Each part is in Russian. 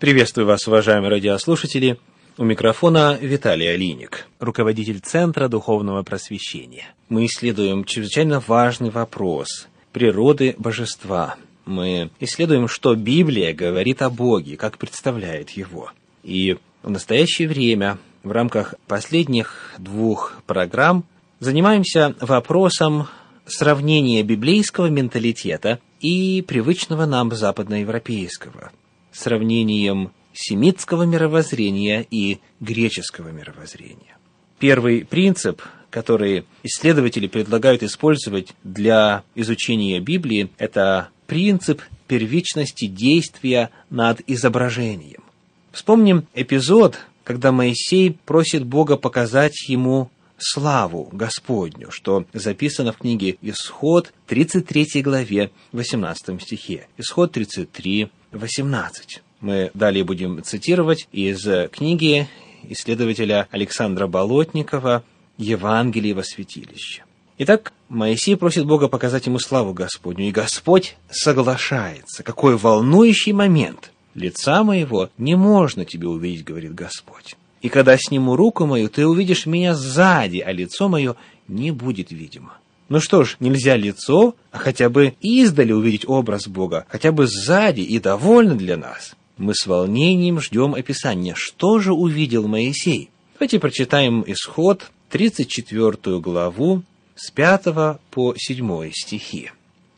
Приветствую вас, уважаемые радиослушатели. У микрофона Виталий Алиник, руководитель Центра Духовного Просвещения. Мы исследуем чрезвычайно важный вопрос природы божества. Мы исследуем, что Библия говорит о Боге, как представляет Его. И в настоящее время, в рамках последних двух программ, занимаемся вопросом сравнения библейского менталитета и привычного нам западноевропейского – сравнением семитского мировоззрения и греческого мировоззрения. Первый принцип, который исследователи предлагают использовать для изучения Библии, это принцип первичности действия над изображением. Вспомним эпизод, когда Моисей просит Бога показать ему славу Господню, что записано в книге Исход 33 главе 18 стихе. Исход 33, 18. Мы далее будем цитировать из книги исследователя Александра Болотникова «Евангелие во святилище». Итак, Моисей просит Бога показать ему славу Господню, и Господь соглашается. Какой волнующий момент! «Лица моего не можно тебе увидеть, — говорит Господь. И когда сниму руку мою, ты увидишь меня сзади, а лицо мое не будет видимо». Ну что ж, нельзя лицо, а хотя бы издали увидеть образ Бога, хотя бы сзади и довольно для нас. Мы с волнением ждем описания, что же увидел Моисей. Давайте прочитаем исход, 34 главу, с 5 по 7 стихи.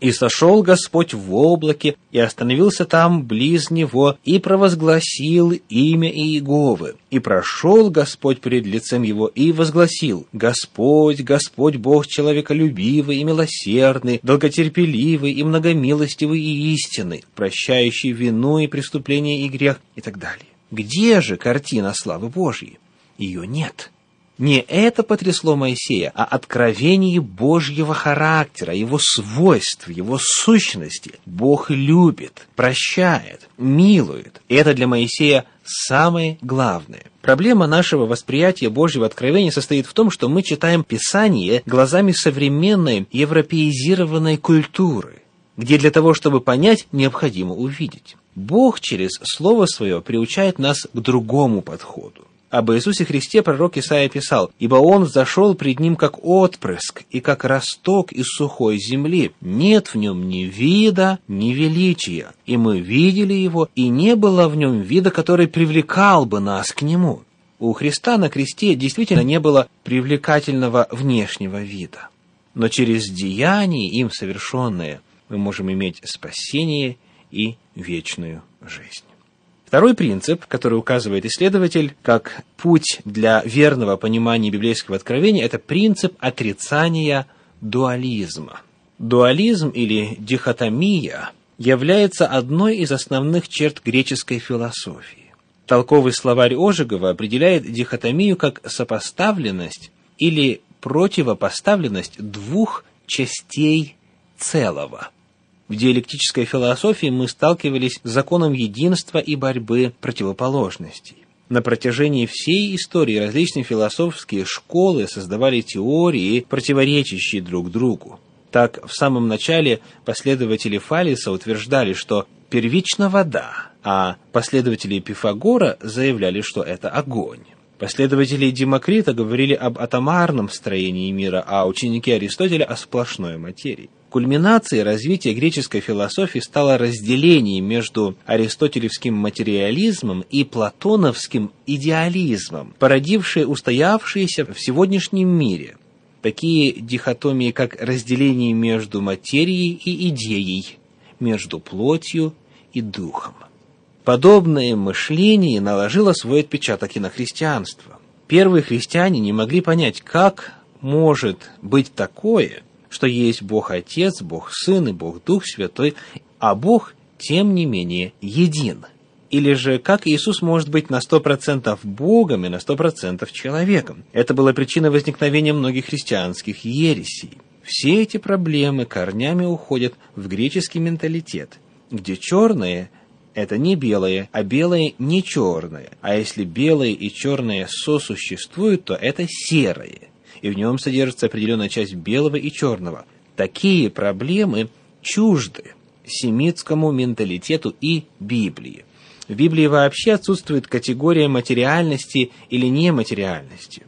И сошел Господь в облаке, и остановился там близ него, и провозгласил имя Иеговы. И прошел Господь перед лицем его, и возгласил, Господь, Господь Бог человеколюбивый и милосердный, долготерпеливый и многомилостивый и истинный, прощающий вину и преступление и грех, и так далее. Где же картина славы Божьей? Ее нет. Не это потрясло Моисея, а откровение Божьего характера, его свойств, его сущности. Бог любит, прощает, милует. И это для Моисея самое главное. Проблема нашего восприятия Божьего откровения состоит в том, что мы читаем Писание глазами современной европеизированной культуры, где для того, чтобы понять, необходимо увидеть. Бог через Слово Свое приучает нас к другому подходу. Об Иисусе Христе пророк Исаия писал, «Ибо Он взошел пред Ним как отпрыск и как росток из сухой земли. Нет в Нем ни вида, ни величия. И мы видели Его, и не было в Нем вида, который привлекал бы нас к Нему». У Христа на кресте действительно не было привлекательного внешнего вида. Но через деяние, им совершенное, мы можем иметь спасение и вечную жизнь. Второй принцип, который указывает исследователь как путь для верного понимания библейского откровения, это принцип отрицания дуализма. Дуализм или дихотомия является одной из основных черт греческой философии. Толковый словарь Ожегова определяет дихотомию как сопоставленность или противопоставленность двух частей целого – в диалектической философии мы сталкивались с законом единства и борьбы противоположностей. На протяжении всей истории различные философские школы создавали теории, противоречащие друг другу. Так, в самом начале последователи Фалиса утверждали, что первична вода, а последователи Пифагора заявляли, что это огонь. Последователи Демокрита говорили об атомарном строении мира, а ученики Аристотеля о сплошной материи. Кульминацией развития греческой философии стало разделение между аристотелевским материализмом и платоновским идеализмом, породившее устоявшиеся в сегодняшнем мире такие дихотомии, как разделение между материей и идеей, между плотью и духом. Подобное мышление наложило свой отпечаток и на христианство. Первые христиане не могли понять, как может быть такое – что есть Бог Отец, Бог Сын и Бог Дух Святой, а Бог, тем не менее, един. Или же, как Иисус может быть на сто процентов Богом и на сто процентов человеком? Это была причина возникновения многих христианских ересей. Все эти проблемы корнями уходят в греческий менталитет, где черное – это не белое, а белое – не черное. А если белое и черное сосуществуют, то это серое – и в нем содержится определенная часть белого и черного. Такие проблемы чужды семитскому менталитету и Библии. В Библии вообще отсутствует категория материальности или нематериальности.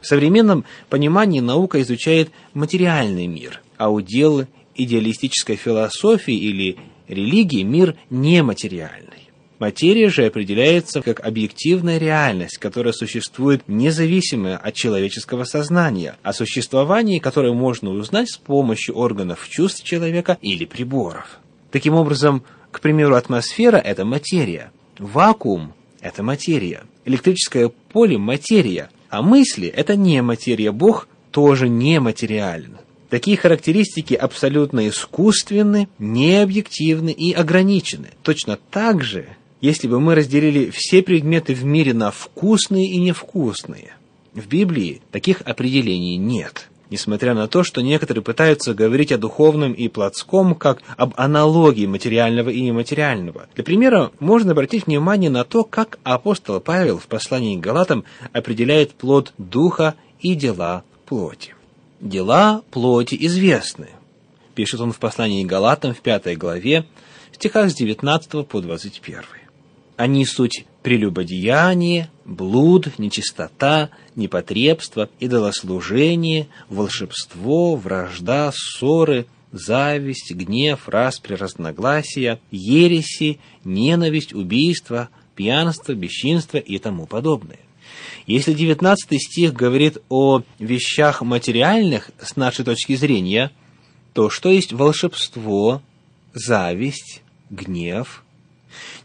В современном понимании наука изучает материальный мир, а удел идеалистической философии или религии мир нематериальный. Материя же определяется как объективная реальность, которая существует независимо от человеческого сознания, о существовании которой можно узнать с помощью органов чувств человека или приборов. Таким образом, к примеру, атмосфера – это материя, вакуум – это материя, электрическое поле – материя, а мысли – это не материя, Бог тоже не материален. Такие характеристики абсолютно искусственны, необъективны и ограничены. Точно так же если бы мы разделили все предметы в мире на вкусные и невкусные. В Библии таких определений нет, несмотря на то, что некоторые пытаются говорить о духовном и плотском как об аналогии материального и нематериального. Для примера можно обратить внимание на то, как апостол Павел в послании к Галатам определяет плод духа и дела плоти. Дела плоти известны. Пишет он в послании Галатам в пятой главе, стихах с 19 по 21. Они суть прелюбодеяние, блуд, нечистота, непотребство, идолослужение, волшебство, вражда, ссоры, зависть, гнев, распри, разногласия, ереси, ненависть, убийство, пьянство, бесчинство и тому подобное. Если 19 стих говорит о вещах материальных с нашей точки зрения, то что есть волшебство, зависть, гнев,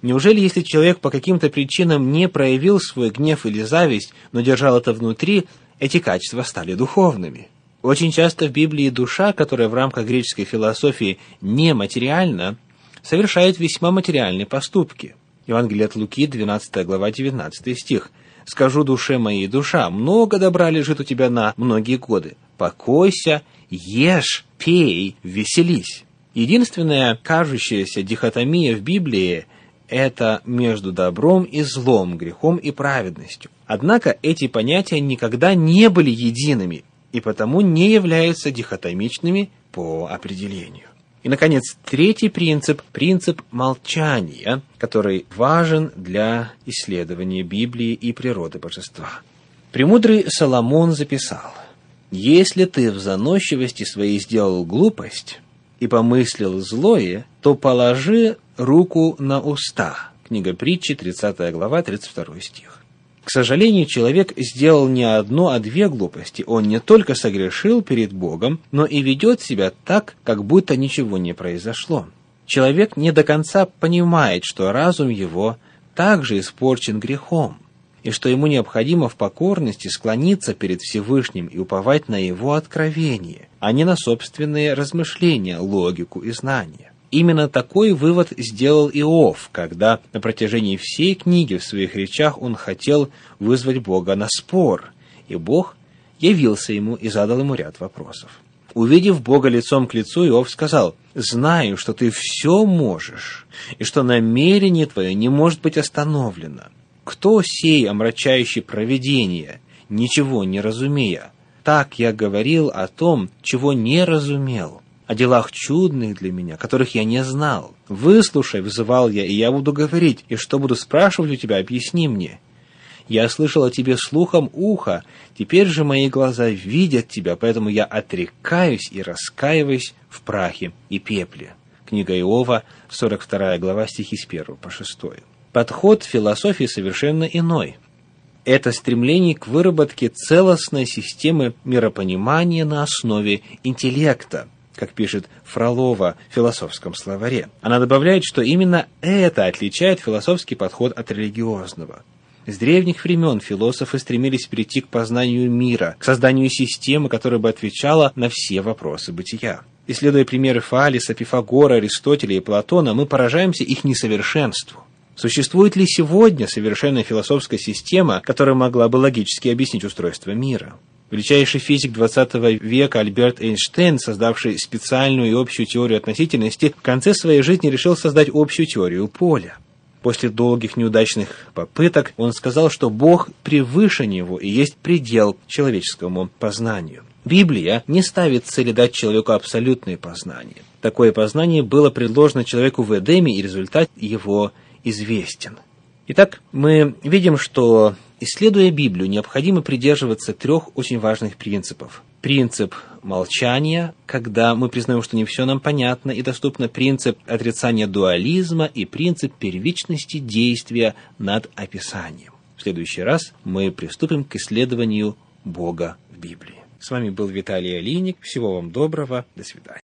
Неужели, если человек по каким-то причинам не проявил свой гнев или зависть, но держал это внутри, эти качества стали духовными? Очень часто в Библии душа, которая в рамках греческой философии нематериальна, совершает весьма материальные поступки. Евангелие от Луки, 12 глава, 19 стих. «Скажу душе моей, душа, много добра лежит у тебя на многие годы. Покойся, ешь, пей, веселись». Единственная кажущаяся дихотомия в Библии это между добром и злом, грехом и праведностью. Однако эти понятия никогда не были едиными и потому не являются дихотомичными по определению. И, наконец, третий принцип – принцип молчания, который важен для исследования Библии и природы божества. Премудрый Соломон записал, «Если ты в заносчивости своей сделал глупость и помыслил злое, то положи руку на уста. Книга притчи, 30 глава, 32 стих. К сожалению, человек сделал не одно, а две глупости. Он не только согрешил перед Богом, но и ведет себя так, как будто ничего не произошло. Человек не до конца понимает, что разум его также испорчен грехом, и что ему необходимо в покорности склониться перед Всевышним и уповать на его откровение, а не на собственные размышления, логику и знания. Именно такой вывод сделал Иов, когда на протяжении всей книги в своих речах он хотел вызвать Бога на спор, и Бог явился ему и задал ему ряд вопросов. Увидев Бога лицом к лицу, Иов сказал, «Знаю, что ты все можешь, и что намерение твое не может быть остановлено. Кто сей, омрачающий провидение, ничего не разумея? Так я говорил о том, чего не разумел» о делах чудных для меня, которых я не знал. Выслушай, вызывал я, и я буду говорить, и что буду спрашивать у тебя, объясни мне. Я слышал о тебе слухом уха, теперь же мои глаза видят тебя, поэтому я отрекаюсь и раскаиваюсь в прахе и пепле. Книга Иова, 42 глава, стихи с 1 по 6. Подход философии совершенно иной. Это стремление к выработке целостной системы миропонимания на основе интеллекта – как пишет Фролова в философском словаре. Она добавляет, что именно это отличает философский подход от религиозного. С древних времен философы стремились прийти к познанию мира, к созданию системы, которая бы отвечала на все вопросы бытия. Исследуя примеры Фалиса, Пифагора, Аристотеля и Платона, мы поражаемся их несовершенству. Существует ли сегодня совершенная философская система, которая могла бы логически объяснить устройство мира? Величайший физик XX века Альберт Эйнштейн, создавший специальную и общую теорию относительности, в конце своей жизни решил создать общую теорию поля. После долгих неудачных попыток он сказал, что Бог превыше него и есть предел человеческому познанию. Библия не ставит цели дать человеку абсолютное познание. Такое познание было предложено человеку в Эдеме, и результат его известен. Итак, мы видим, что, исследуя Библию, необходимо придерживаться трех очень важных принципов. Принцип молчания, когда мы признаем, что не все нам понятно и доступно, принцип отрицания дуализма и принцип первичности действия над описанием. В следующий раз мы приступим к исследованию Бога в Библии. С вами был Виталий Алиник. Всего вам доброго. До свидания.